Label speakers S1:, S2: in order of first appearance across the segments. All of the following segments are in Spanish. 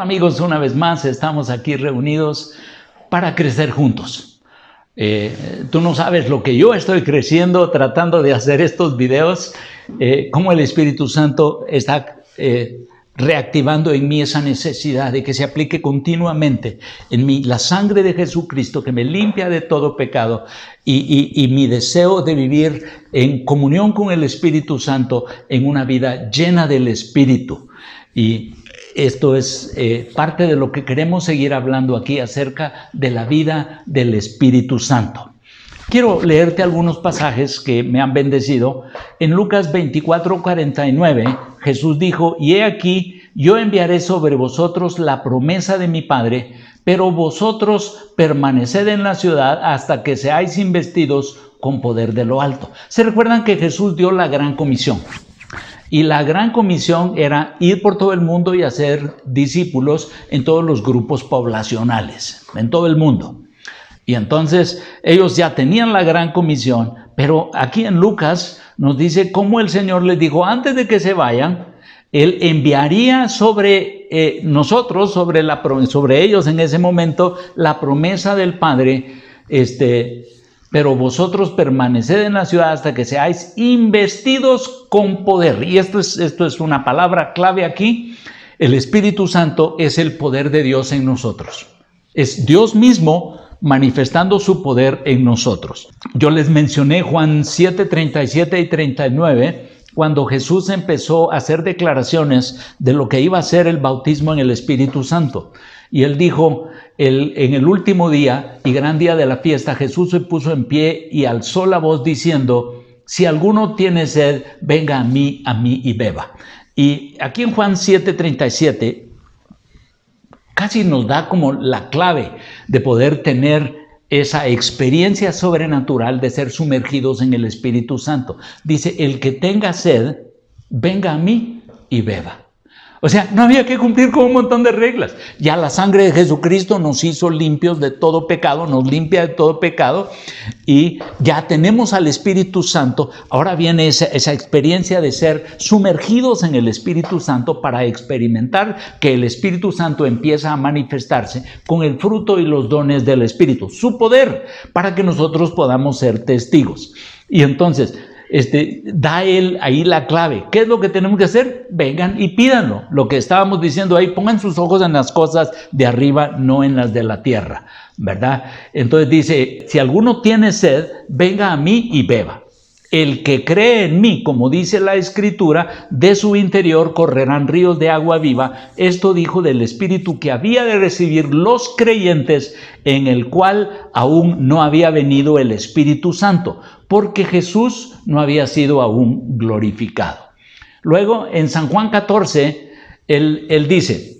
S1: Amigos, una vez más estamos aquí reunidos para crecer juntos. Eh, tú no sabes lo que yo estoy creciendo tratando de hacer estos videos, eh, cómo el Espíritu Santo está eh, reactivando en mí esa necesidad de que se aplique continuamente en mí la sangre de Jesucristo que me limpia de todo pecado y, y mi deseo de vivir en comunión con el Espíritu Santo en una vida llena del Espíritu. Y esto es eh, parte de lo que queremos seguir hablando aquí acerca de la vida del Espíritu Santo. Quiero leerte algunos pasajes que me han bendecido. En Lucas 24, 49, Jesús dijo, y he aquí, yo enviaré sobre vosotros la promesa de mi Padre, pero vosotros permaneced en la ciudad hasta que seáis investidos con poder de lo alto. ¿Se recuerdan que Jesús dio la gran comisión? Y la gran comisión era ir por todo el mundo y hacer discípulos en todos los grupos poblacionales, en todo el mundo. Y entonces ellos ya tenían la gran comisión, pero aquí en Lucas nos dice cómo el Señor les dijo, antes de que se vayan, Él enviaría sobre eh, nosotros, sobre, sobre ellos en ese momento, la promesa del Padre, este, pero vosotros permaneced en la ciudad hasta que seáis investidos con poder. Y esto es, esto es una palabra clave aquí. El Espíritu Santo es el poder de Dios en nosotros. Es Dios mismo manifestando su poder en nosotros. Yo les mencioné Juan 7, 37 y 39 cuando Jesús empezó a hacer declaraciones de lo que iba a ser el bautismo en el Espíritu Santo. Y él dijo, en el último día y gran día de la fiesta, Jesús se puso en pie y alzó la voz diciendo, si alguno tiene sed, venga a mí, a mí y beba. Y aquí en Juan 7:37, casi nos da como la clave de poder tener esa experiencia sobrenatural de ser sumergidos en el Espíritu Santo. Dice, el que tenga sed, venga a mí y beba. O sea, no había que cumplir con un montón de reglas. Ya la sangre de Jesucristo nos hizo limpios de todo pecado, nos limpia de todo pecado y ya tenemos al Espíritu Santo. Ahora viene esa, esa, experiencia de ser sumergidos en el Espíritu Santo para experimentar que el Espíritu Santo empieza a manifestarse con el fruto y los dones del Espíritu, su poder, para que nosotros podamos ser testigos. Y entonces, este, da él ahí la clave. ¿Qué es lo que tenemos que hacer? Vengan y pídanlo. Lo que estábamos diciendo ahí, pongan sus ojos en las cosas de arriba, no en las de la tierra, ¿verdad? Entonces dice, si alguno tiene sed, venga a mí y beba. El que cree en mí, como dice la escritura, de su interior correrán ríos de agua viva. Esto dijo del Espíritu que había de recibir los creyentes en el cual aún no había venido el Espíritu Santo, porque Jesús no había sido aún glorificado. Luego, en San Juan 14, él, él dice,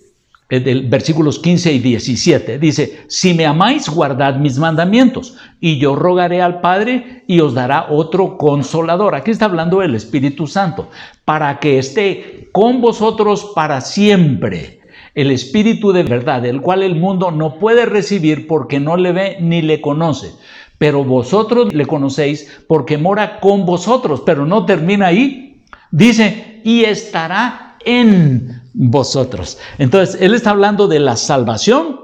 S1: del versículos 15 y 17. Dice, si me amáis, guardad mis mandamientos, y yo rogaré al Padre y os dará otro consolador. Aquí está hablando del Espíritu Santo, para que esté con vosotros para siempre. El Espíritu de verdad, el cual el mundo no puede recibir porque no le ve ni le conoce. Pero vosotros le conocéis porque mora con vosotros, pero no termina ahí. Dice, y estará en vosotros. Entonces, Él está hablando de la salvación,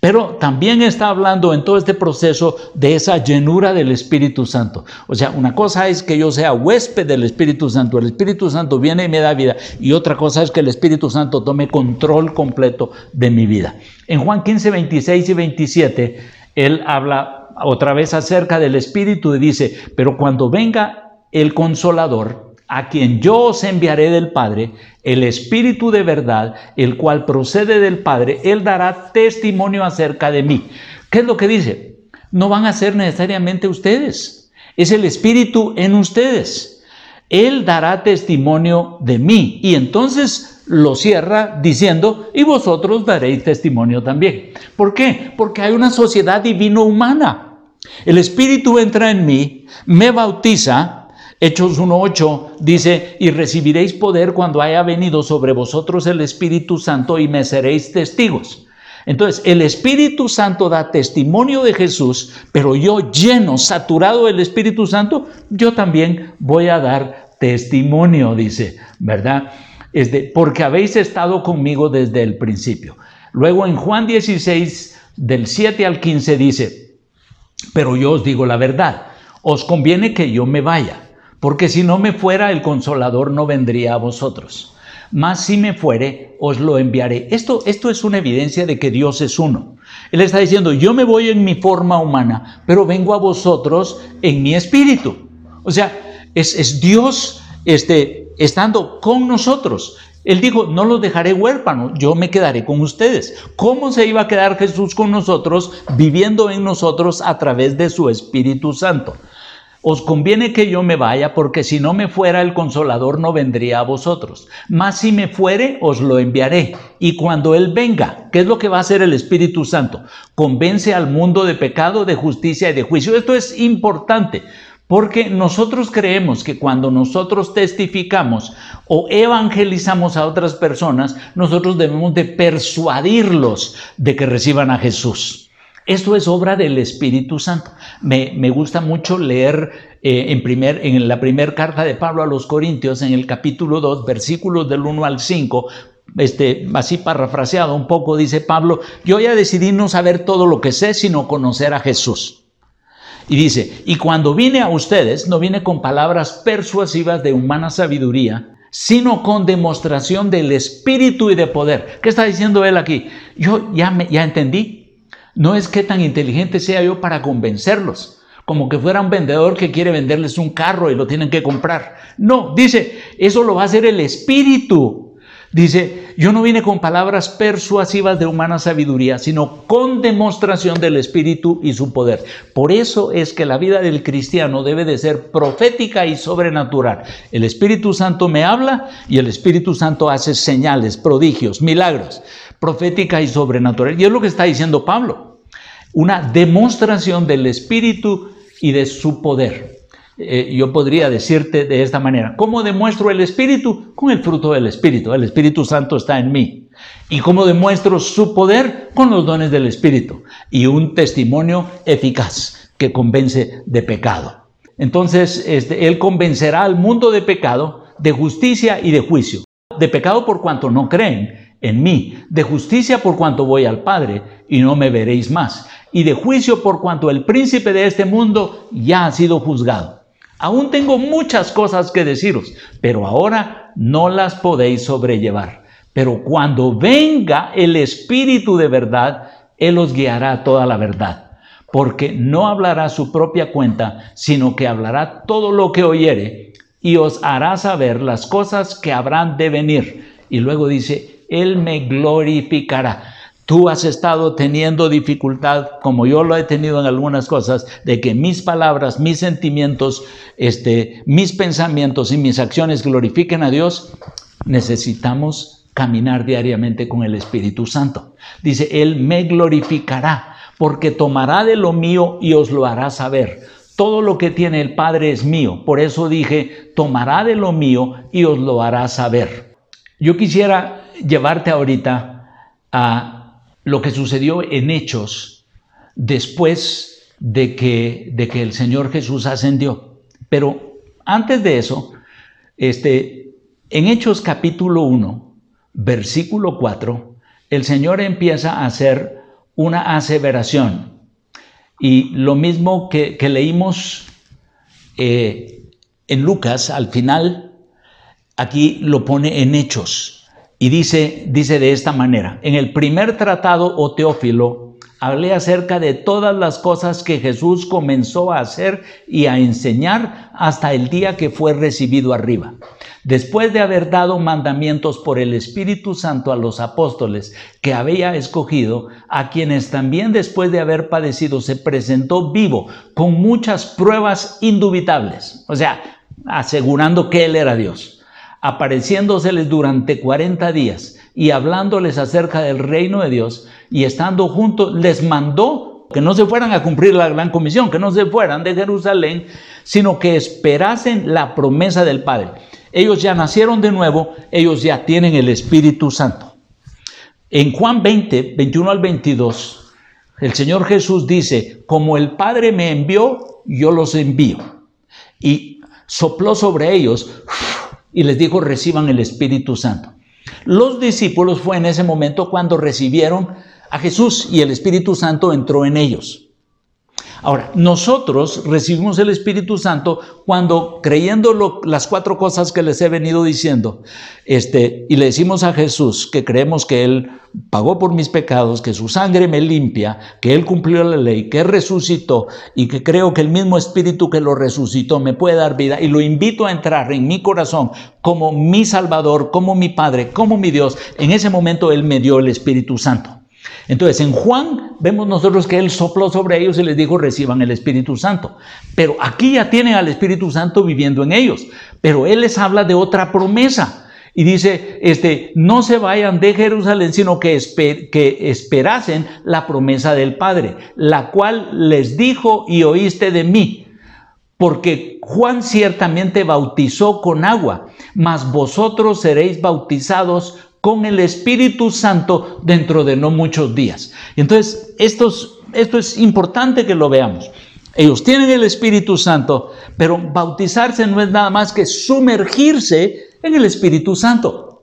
S1: pero también está hablando en todo este proceso de esa llenura del Espíritu Santo. O sea, una cosa es que yo sea huésped del Espíritu Santo, el Espíritu Santo viene y me da vida, y otra cosa es que el Espíritu Santo tome control completo de mi vida. En Juan 15, 26 y 27, Él habla otra vez acerca del Espíritu y dice, pero cuando venga el consolador, a quien yo os enviaré del Padre, el Espíritu de verdad, el cual procede del Padre, Él dará testimonio acerca de mí. ¿Qué es lo que dice? No van a ser necesariamente ustedes, es el Espíritu en ustedes. Él dará testimonio de mí. Y entonces lo cierra diciendo, y vosotros daréis testimonio también. ¿Por qué? Porque hay una sociedad divino-humana. El Espíritu entra en mí, me bautiza, Hechos 1.8 dice, y recibiréis poder cuando haya venido sobre vosotros el Espíritu Santo y me seréis testigos. Entonces, el Espíritu Santo da testimonio de Jesús, pero yo lleno, saturado del Espíritu Santo, yo también voy a dar testimonio, dice, ¿verdad? Es de, porque habéis estado conmigo desde el principio. Luego en Juan 16, del 7 al 15 dice, pero yo os digo la verdad, os conviene que yo me vaya, porque si no me fuera el consolador no vendría a vosotros. Mas si me fuere, os lo enviaré. Esto, esto es una evidencia de que Dios es uno. Él está diciendo, yo me voy en mi forma humana, pero vengo a vosotros en mi espíritu. O sea, es, es Dios este, estando con nosotros. Él dijo, no los dejaré huérfanos, yo me quedaré con ustedes. ¿Cómo se iba a quedar Jesús con nosotros, viviendo en nosotros a través de su Espíritu Santo? Os conviene que yo me vaya, porque si no me fuera el consolador no vendría a vosotros. Mas si me fuere, os lo enviaré. Y cuando Él venga, ¿qué es lo que va a hacer el Espíritu Santo? Convence al mundo de pecado, de justicia y de juicio. Esto es importante, porque nosotros creemos que cuando nosotros testificamos o evangelizamos a otras personas, nosotros debemos de persuadirlos de que reciban a Jesús. Esto es obra del Espíritu Santo. Me, gusta mucho leer eh, en, primer, en la primera carta de Pablo a los Corintios, en el capítulo 2, versículos del 1 al 5, este, así parafraseado un poco, dice Pablo, yo ya decidí no saber todo lo que sé, sino conocer a Jesús. Y dice, y cuando vine a ustedes, no vine con palabras persuasivas de humana sabiduría, sino con demostración del espíritu y de poder. ¿Qué está diciendo él aquí? Yo ya, me, ya entendí. No es que tan inteligente sea yo para convencerlos, como que fuera un vendedor que quiere venderles un carro y lo tienen que comprar. No, dice, eso lo va a hacer el espíritu Dice, yo no vine con palabras persuasivas de humana sabiduría, sino con demostración del Espíritu y su poder. Por eso es que la vida del cristiano debe de ser profética y sobrenatural. El Espíritu Santo me habla y el Espíritu Santo hace señales, prodigios, milagros, profética y sobrenatural. Y es lo que está diciendo Pablo, una demostración del Espíritu y de su poder. Eh, yo podría decirte de esta manera, ¿cómo demuestro el Espíritu? Con el fruto del Espíritu. El Espíritu Santo está en mí. ¿Y cómo demuestro su poder? Con los dones del Espíritu. Y un testimonio eficaz que convence de pecado. Entonces, este, Él convencerá al mundo de pecado, de justicia y de juicio. De pecado por cuanto no creen en mí, de justicia por cuanto voy al Padre y no me veréis más, y de juicio por cuanto el príncipe de este mundo ya ha sido juzgado. Aún tengo muchas cosas que deciros, pero ahora no las podéis sobrellevar. Pero cuando venga el Espíritu de verdad, Él os guiará toda la verdad, porque no hablará su propia cuenta, sino que hablará todo lo que oyere y os hará saber las cosas que habrán de venir. Y luego dice, Él me glorificará. Tú has estado teniendo dificultad, como yo lo he tenido en algunas cosas, de que mis palabras, mis sentimientos, este, mis pensamientos y mis acciones glorifiquen a Dios. Necesitamos caminar diariamente con el Espíritu Santo. Dice, Él me glorificará, porque tomará de lo mío y os lo hará saber. Todo lo que tiene el Padre es mío. Por eso dije, tomará de lo mío y os lo hará saber. Yo quisiera llevarte ahorita a lo que sucedió en Hechos después de que, de que el Señor Jesús ascendió. Pero antes de eso, este, en Hechos capítulo 1, versículo 4, el Señor empieza a hacer una aseveración. Y lo mismo que, leímos eh, en Lucas, al final, aquí lo pone en Hechos. Y dice, dice de esta manera, en el primer tratado o Teófilo, hablé acerca de todas las cosas que Jesús comenzó a hacer y a enseñar hasta el día que fue recibido arriba. Después de haber dado mandamientos por el Espíritu Santo a los apóstoles que había escogido, a quienes también después de haber padecido se presentó vivo con muchas pruebas indubitables, o sea, asegurando que Él era Dios apareciéndoseles durante 40 días y hablándoles acerca del reino de Dios y estando juntos, les mandó que no se fueran a cumplir la gran comisión, que no se fueran de Jerusalén, sino que esperasen la promesa del Padre. Ellos ya nacieron de nuevo, ellos ya tienen el Espíritu Santo. En Juan 20, 21 al 22, el Señor Jesús dice, como el Padre me envió, yo los envío. Y sopló sobre ellos y les dijo, reciban el Espíritu Santo. Los discípulos fue en ese momento cuando recibieron a Jesús y el Espíritu Santo entró en ellos. Ahora, nosotros recibimos el Espíritu Santo cuando creyendo las cuatro cosas que les he venido diciendo, este, y le decimos a Jesús que creemos que Él pagó por mis pecados, que su sangre me limpia, que Él cumplió la ley, que resucitó y que creo que el mismo Espíritu que lo resucitó me puede dar vida y lo invito a entrar en mi corazón como mi Salvador, como mi Padre, como mi Dios, en ese momento Él me dio el Espíritu Santo. Entonces, en Juan vemos nosotros que Él sopló sobre ellos y les dijo, reciban el Espíritu Santo. Pero aquí ya tienen al Espíritu Santo viviendo en ellos. Pero Él les habla de otra promesa. Y dice, este, no se vayan de Jerusalén, sino que, que esperasen la promesa del Padre, la cual les dijo y oíste de mí. Porque Juan ciertamente bautizó con agua, mas vosotros seréis bautizados con el Espíritu Santo dentro de no muchos días. Entonces, esto es, importante que lo veamos. Ellos tienen el Espíritu Santo, pero bautizarse no es nada más que sumergirse en el Espíritu Santo.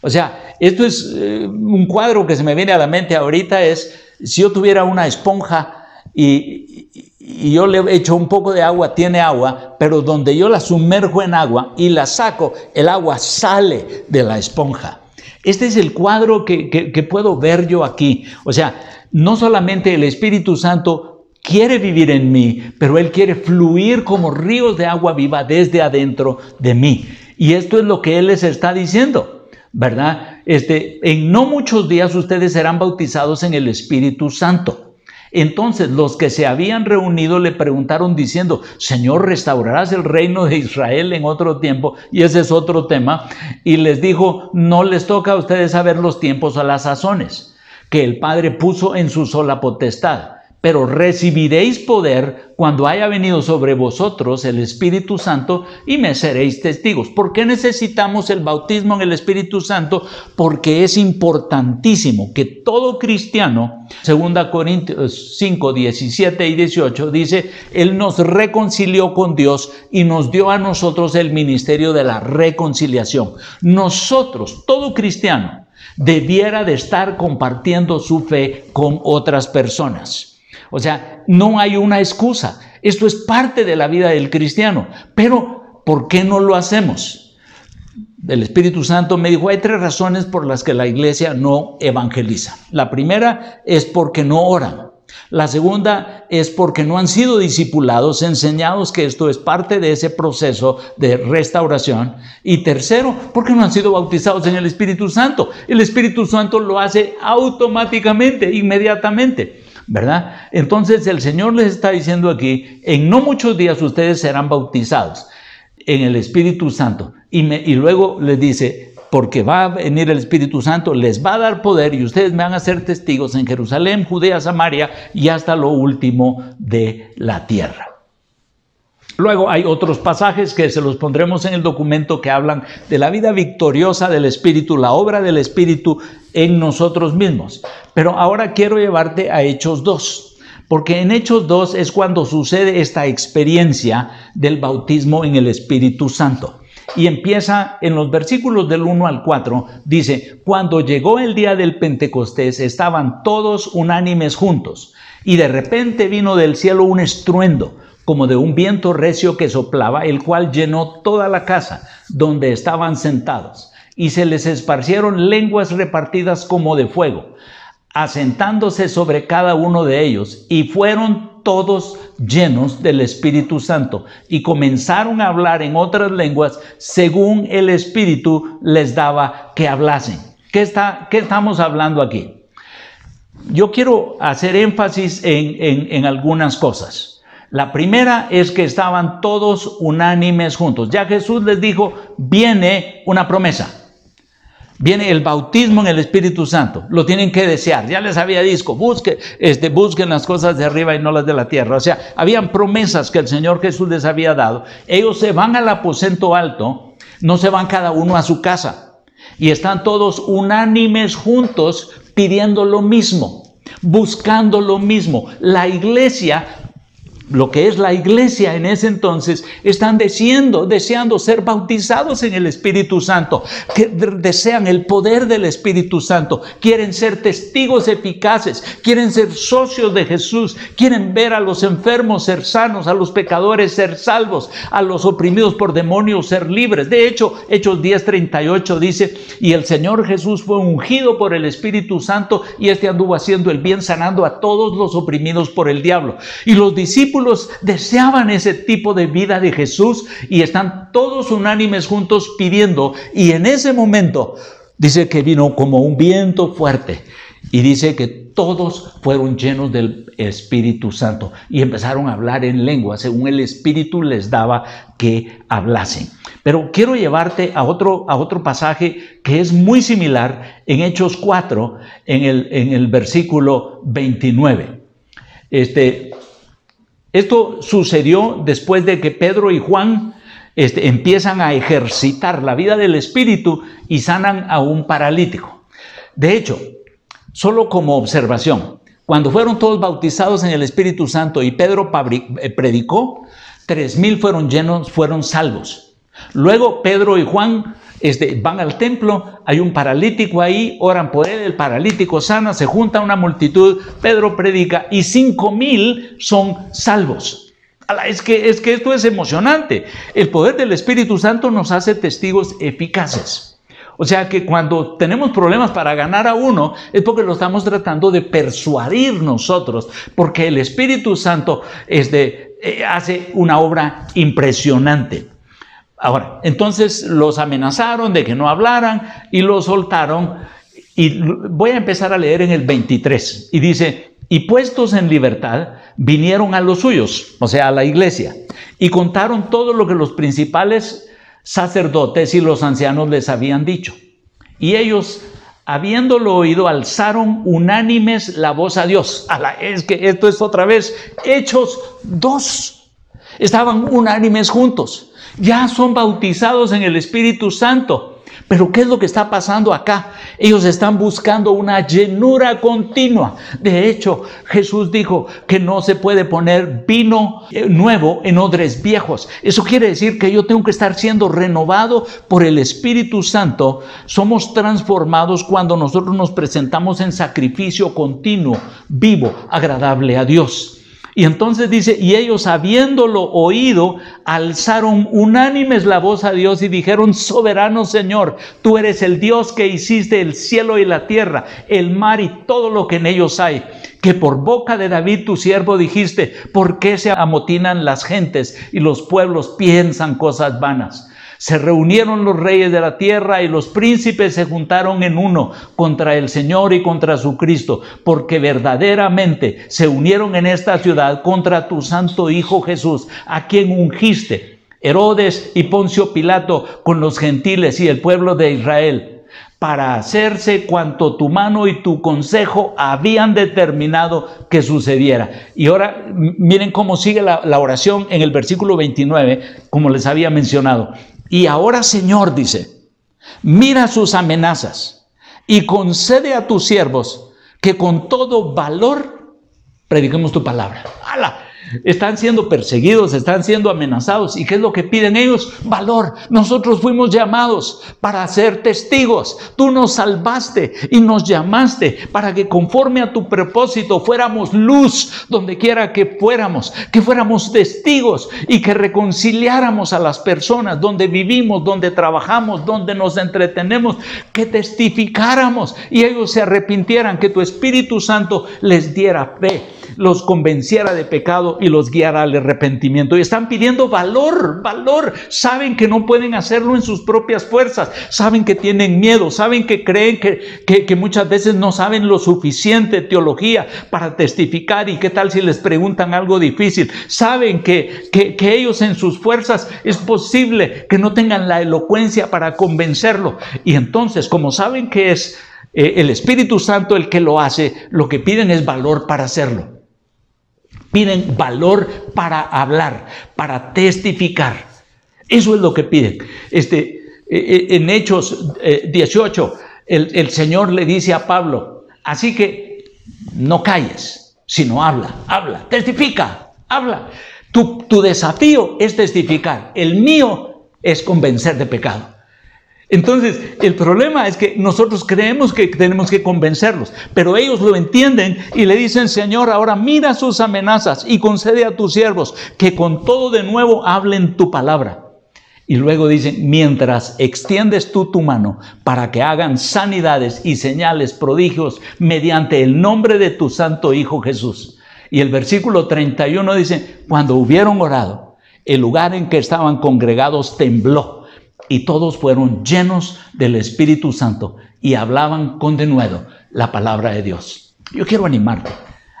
S1: O sea, esto es eh, un cuadro que se me viene a la mente ahorita, es si yo tuviera una esponja y, y, yo le echo un poco de agua, tiene agua, pero donde yo la sumerjo en agua y la saco, el agua sale de la esponja. Este es el cuadro que, puedo ver yo aquí. O sea, no solamente el Espíritu Santo quiere vivir en mí, pero Él quiere fluir como ríos de agua viva desde adentro de mí. Y esto es lo que Él les está diciendo, ¿verdad? Este, en no muchos días ustedes serán bautizados en el Espíritu Santo. Entonces los que se habían reunido le preguntaron diciendo, Señor, ¿restaurarás el reino de Israel en otro tiempo? Y ese es otro tema. Y les dijo, no les toca a ustedes saber los tiempos o las sazones que el Padre puso en su sola potestad pero recibiréis poder cuando haya venido sobre vosotros el Espíritu Santo y me seréis testigos. ¿Por qué necesitamos el bautismo en el Espíritu Santo? Porque es importantísimo que todo cristiano, 2 Corintios 5, 17 y 18, dice, Él nos reconcilió con Dios y nos dio a nosotros el ministerio de la reconciliación. Nosotros, todo cristiano, debiera de estar compartiendo su fe con otras personas. O sea, no hay una excusa. Esto es parte de la vida del cristiano. Pero, ¿por qué no lo hacemos? El Espíritu Santo me dijo, hay tres razones por las que la iglesia no evangeliza. La primera es porque no oran. La segunda es porque no han sido discipulados, enseñados que esto es parte de ese proceso de restauración. Y tercero, porque no han sido bautizados en el Espíritu Santo. El Espíritu Santo lo hace automáticamente, inmediatamente. ¿Verdad? Entonces el Señor les está diciendo aquí, en no muchos días ustedes serán bautizados en el Espíritu Santo. Y, y luego les dice, porque va a venir el Espíritu Santo, les va a dar poder y ustedes me van a ser testigos en Jerusalén, Judea, Samaria y hasta lo último de la tierra. Luego hay otros pasajes que se los pondremos en el documento que hablan de la vida victoriosa del Espíritu, la obra del Espíritu en nosotros mismos. Pero ahora quiero llevarte a Hechos 2, porque en Hechos 2 es cuando sucede esta experiencia del bautismo en el Espíritu Santo. Y empieza en los versículos del 1 al 4, dice, cuando llegó el día del Pentecostés estaban todos unánimes juntos, y de repente vino del cielo un estruendo como de un viento recio que soplaba, el cual llenó toda la casa donde estaban sentados, y se les esparcieron lenguas repartidas como de fuego, asentándose sobre cada uno de ellos, y fueron todos llenos del Espíritu Santo, y comenzaron a hablar en otras lenguas según el Espíritu les daba que hablasen. ¿Qué, está, qué estamos hablando aquí? Yo quiero hacer énfasis en, en algunas cosas. La primera es que estaban todos unánimes juntos. Ya Jesús les dijo, viene una promesa. Viene el bautismo en el Espíritu Santo. Lo tienen que desear. Ya les había dicho, busque, este, busquen las cosas de arriba y no las de la tierra. O sea, habían promesas que el Señor Jesús les había dado. Ellos se van al aposento alto, no se van cada uno a su casa. Y están todos unánimes juntos pidiendo lo mismo, buscando lo mismo. La iglesia lo que es la iglesia en ese entonces, están deseando, deseando ser bautizados en el Espíritu Santo, que desean el poder del Espíritu Santo, quieren ser testigos eficaces, quieren ser socios de Jesús, quieren ver a los enfermos ser sanos, a los pecadores ser salvos, a los oprimidos por demonios ser libres. De hecho, Hechos 10:38 dice, y el Señor Jesús fue ungido por el Espíritu Santo y este anduvo haciendo el bien, sanando a todos los oprimidos por el diablo. Y los discípulos deseaban ese tipo de vida de Jesús y están todos unánimes juntos pidiendo. Y en ese momento dice que vino como un viento fuerte y dice que todos fueron llenos del Espíritu Santo y empezaron a hablar en lengua según el Espíritu les daba que hablasen. Pero quiero llevarte a otro, a otro pasaje que es muy similar en Hechos 4, en el, en el versículo 29. Este, esto sucedió después de que Pedro y Juan este, empiezan a ejercitar la vida del Espíritu y sanan a un paralítico. De hecho, solo como observación, cuando fueron todos bautizados en el Espíritu Santo y Pedro eh, predicó, tres mil fueron llenos, fueron salvos. Luego Pedro y Juan van al templo, hay un paralítico ahí, oran por él, el paralítico sana, se junta una multitud, Pedro predica y cinco mil son salvos. Es que, es que esto es emocionante. El poder del Espíritu Santo nos hace testigos eficaces. O sea que cuando tenemos problemas para ganar a uno es porque lo estamos tratando de persuadir nosotros, porque el Espíritu Santo eh, hace una obra impresionante. Ahora, entonces los amenazaron de que no hablaran y los soltaron. Y voy a empezar a leer en el 23. Y dice, y puestos en libertad, vinieron a los suyos, o sea, a la iglesia, y contaron todo lo que los principales sacerdotes y los ancianos les habían dicho. Y ellos, habiéndolo oído, alzaron unánimes la voz a Dios. es que esto es otra vez Hechos 2. Estaban unánimes juntos ya son bautizados en el Espíritu Santo. Pero ¿qué es lo que está pasando acá? Ellos están buscando una llenura continua. De hecho, Jesús dijo que no se puede poner vino eh, nuevo en odres viejos. Eso quiere decir que yo tengo que estar siendo renovado por el Espíritu Santo. Somos transformados cuando nosotros nos presentamos en sacrificio continuo, vivo, agradable a Dios. Y entonces dice, y ellos habiéndolo oído, alzaron unánimes la voz a Dios y dijeron, soberano Señor, tú eres el Dios que hiciste el cielo y la tierra, el mar y todo lo que en ellos hay. Que por boca de David tu siervo dijiste, ¿por qué se amotinan las gentes y los pueblos piensan cosas vanas? Se reunieron los reyes de la tierra y los príncipes se juntaron en uno contra el Señor y contra su Cristo, porque verdaderamente se unieron en esta ciudad contra tu santo Hijo Jesús, a quien ungiste, Herodes y Poncio Pilato con los gentiles y el pueblo de Israel para hacerse cuanto tu mano y tu consejo habían determinado que sucediera. Y ahora miren cómo sigue la, la, oración en el versículo 29, como les había mencionado. Y ahora, Señor, dice, mira sus amenazas y concede a tus siervos que con todo valor prediquemos tu palabra. ¡Hala! Están siendo perseguidos, están siendo amenazados. ¿Y qué es lo que piden ellos? Valor. Nosotros fuimos llamados para ser testigos. Tú nos salvaste y nos llamaste para que conforme a tu propósito fuéramos luz donde quiera que fuéramos, que fuéramos testigos y que reconciliáramos a las personas donde vivimos, donde trabajamos, donde nos entretenemos, que testificáramos y ellos se arrepintieran, que tu Espíritu Santo les diera fe los convenciera de pecado y los guiara al arrepentimiento. Y están pidiendo valor, valor. Saben que no pueden hacerlo en sus propias fuerzas. Saben que tienen miedo. Saben que creen que, que, muchas veces no saben lo suficiente teología para testificar. ¿Y qué tal si les preguntan algo difícil? Saben que, que, que ellos en sus fuerzas es posible que no tengan la elocuencia para convencerlo. Y entonces, como saben que es eh, el Espíritu Santo el que lo hace, lo que piden es valor para hacerlo. Piden valor para hablar, para testificar. Eso es lo que piden. Este, eh, eh, en Hechos 18, el, el Señor le dice a Pablo, así que no calles, sino habla, habla, testifica, habla. Tu, tu desafío es testificar, el mío es convencer de pecado. Entonces, el problema es que nosotros creemos que tenemos que convencerlos, pero ellos lo entienden y le dicen, Señor, ahora mira sus amenazas y concede a tus siervos que con todo de nuevo hablen tu palabra. Y luego dicen, mientras extiendes tú tu mano para que hagan sanidades y señales, prodigios, mediante el nombre de tu santo Hijo Jesús. Y el versículo 31 dice, cuando hubieron orado, el lugar en que estaban congregados tembló y todos fueron llenos del Espíritu Santo y hablaban con denuedo la palabra de Dios. Yo quiero animarte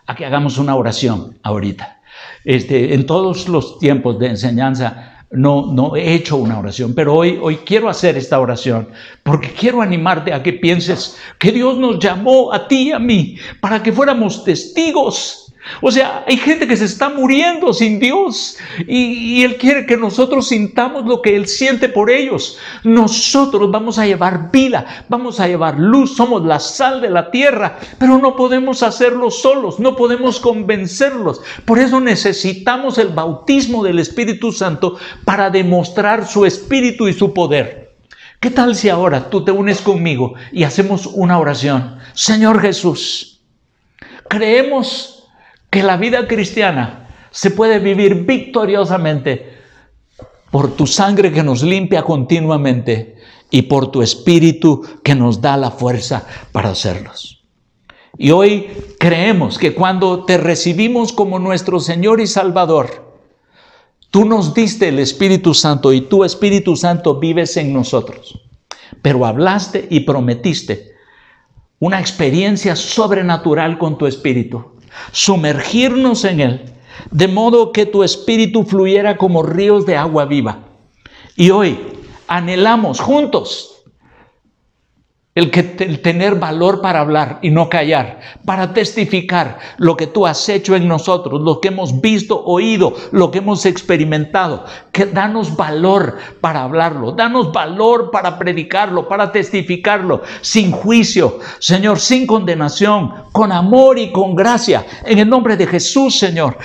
S1: a que hagamos una oración ahorita. Este, en todos los tiempos de enseñanza no, no he hecho una oración, pero hoy, hoy quiero hacer esta oración porque quiero animarte a que pienses que Dios nos llamó a ti y a mí para que fuéramos testigos o sea, hay gente que se está muriendo sin Dios y, Él quiere que nosotros sintamos lo que Él siente por ellos. Nosotros vamos a llevar vida, vamos a llevar luz, somos la sal de la tierra, pero no podemos hacerlo solos, no podemos convencerlos. Por eso necesitamos el bautismo del Espíritu Santo para demostrar su espíritu y su poder. ¿Qué tal si ahora tú te unes conmigo y hacemos una oración? Señor Jesús, creemos que la vida cristiana se puede vivir victoriosamente por tu sangre que nos limpia continuamente y por tu espíritu que nos da la fuerza para hacerlos. Y hoy creemos que cuando te recibimos como nuestro Señor y Salvador, tú nos diste el Espíritu Santo y tu Espíritu Santo vives en nosotros. Pero hablaste y prometiste una experiencia sobrenatural con tu Espíritu sumergirnos en Él, de modo que tu espíritu fluyera como ríos de agua viva. Y hoy anhelamos juntos el, que, tener valor para hablar y no callar, para testificar lo que tú has hecho en nosotros, lo que hemos visto, oído, lo que hemos experimentado. Que danos valor para hablarlo, danos valor para predicarlo, para testificarlo, sin juicio, Señor, sin condenación, con amor y con gracia, en el nombre de Jesús, Señor.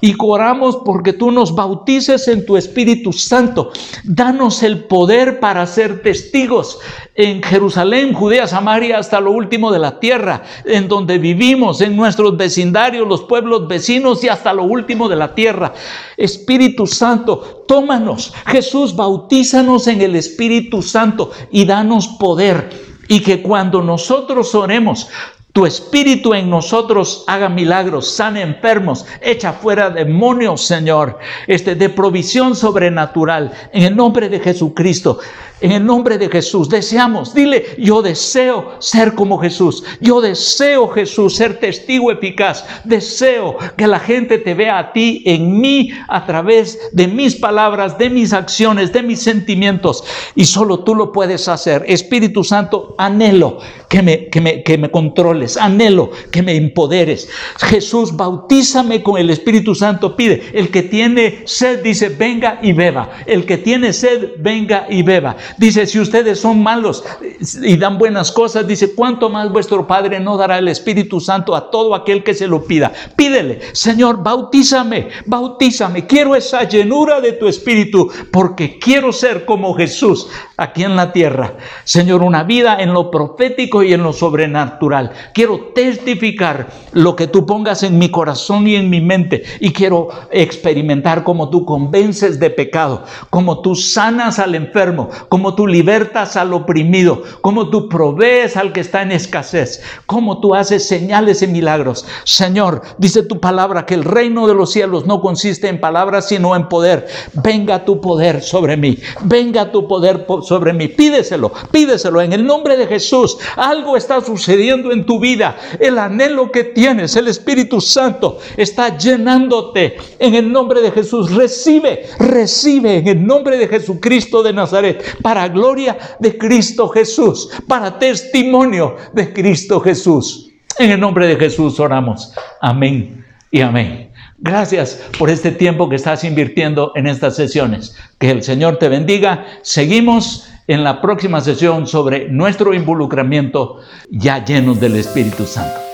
S1: Y oramos porque tú nos bautices en tu Espíritu Santo. Danos el poder para ser testigos en Jerusalén, Judea, Samaria, hasta lo último de la tierra, en donde vivimos, en nuestros vecindarios, los pueblos vecinos y hasta lo último de la tierra. Espíritu Santo, tómanos. Jesús, bautízanos en el Espíritu Santo y danos poder. Y que cuando nosotros oremos, tu espíritu en nosotros haga milagros, sane enfermos, echa fuera demonios, Señor, este, de provisión sobrenatural. En el nombre de Jesucristo, en el nombre de Jesús, deseamos, dile, yo deseo ser como Jesús. Yo deseo, Jesús, ser testigo eficaz. Deseo que la gente te vea a ti en mí a través de mis palabras, de mis acciones, de mis sentimientos. Y solo tú lo puedes hacer. Espíritu Santo, anhelo que me, que me, que me controles. Anhelo que me empoderes. Jesús, bautízame con el Espíritu Santo. Pide, el que tiene sed, dice, venga y beba. El que tiene sed, venga y beba. Dice, si ustedes son malos y dan buenas cosas, dice, ¿cuánto más vuestro Padre no dará el Espíritu Santo a todo aquel que se lo pida? Pídele, Señor, bautízame, bautízame. Quiero esa llenura de tu Espíritu porque quiero ser como Jesús aquí en la tierra. Señor, una vida en lo profético y en lo sobrenatural. Quiero testificar lo que tú pongas en mi corazón y en mi mente y quiero experimentar como tú convences de pecado, como tú sanas al enfermo, cómo tú libertas al oprimido, cómo tú provees al que está en escasez, cómo tú haces señales y milagros. Señor, dice tu palabra que el reino de los cielos no consiste en palabras, sino en poder. Venga tu poder sobre mí, venga tu poder sobre mí. Pídeselo, pídeselo en el nombre de Jesús. Algo está sucediendo en tu vida. El anhelo que tienes, el Espíritu Santo está llenándote en el nombre de Jesús. Recibe, recibe en el nombre de Jesucristo de Nazaret para gloria de Cristo Jesús, para testimonio de Cristo Jesús. En el nombre de Jesús oramos. Amén y amén. Gracias por este tiempo que estás invirtiendo en estas sesiones. Que el Señor te bendiga. Seguimos en la próxima sesión sobre nuestro involucramiento ya llenos del Espíritu Santo.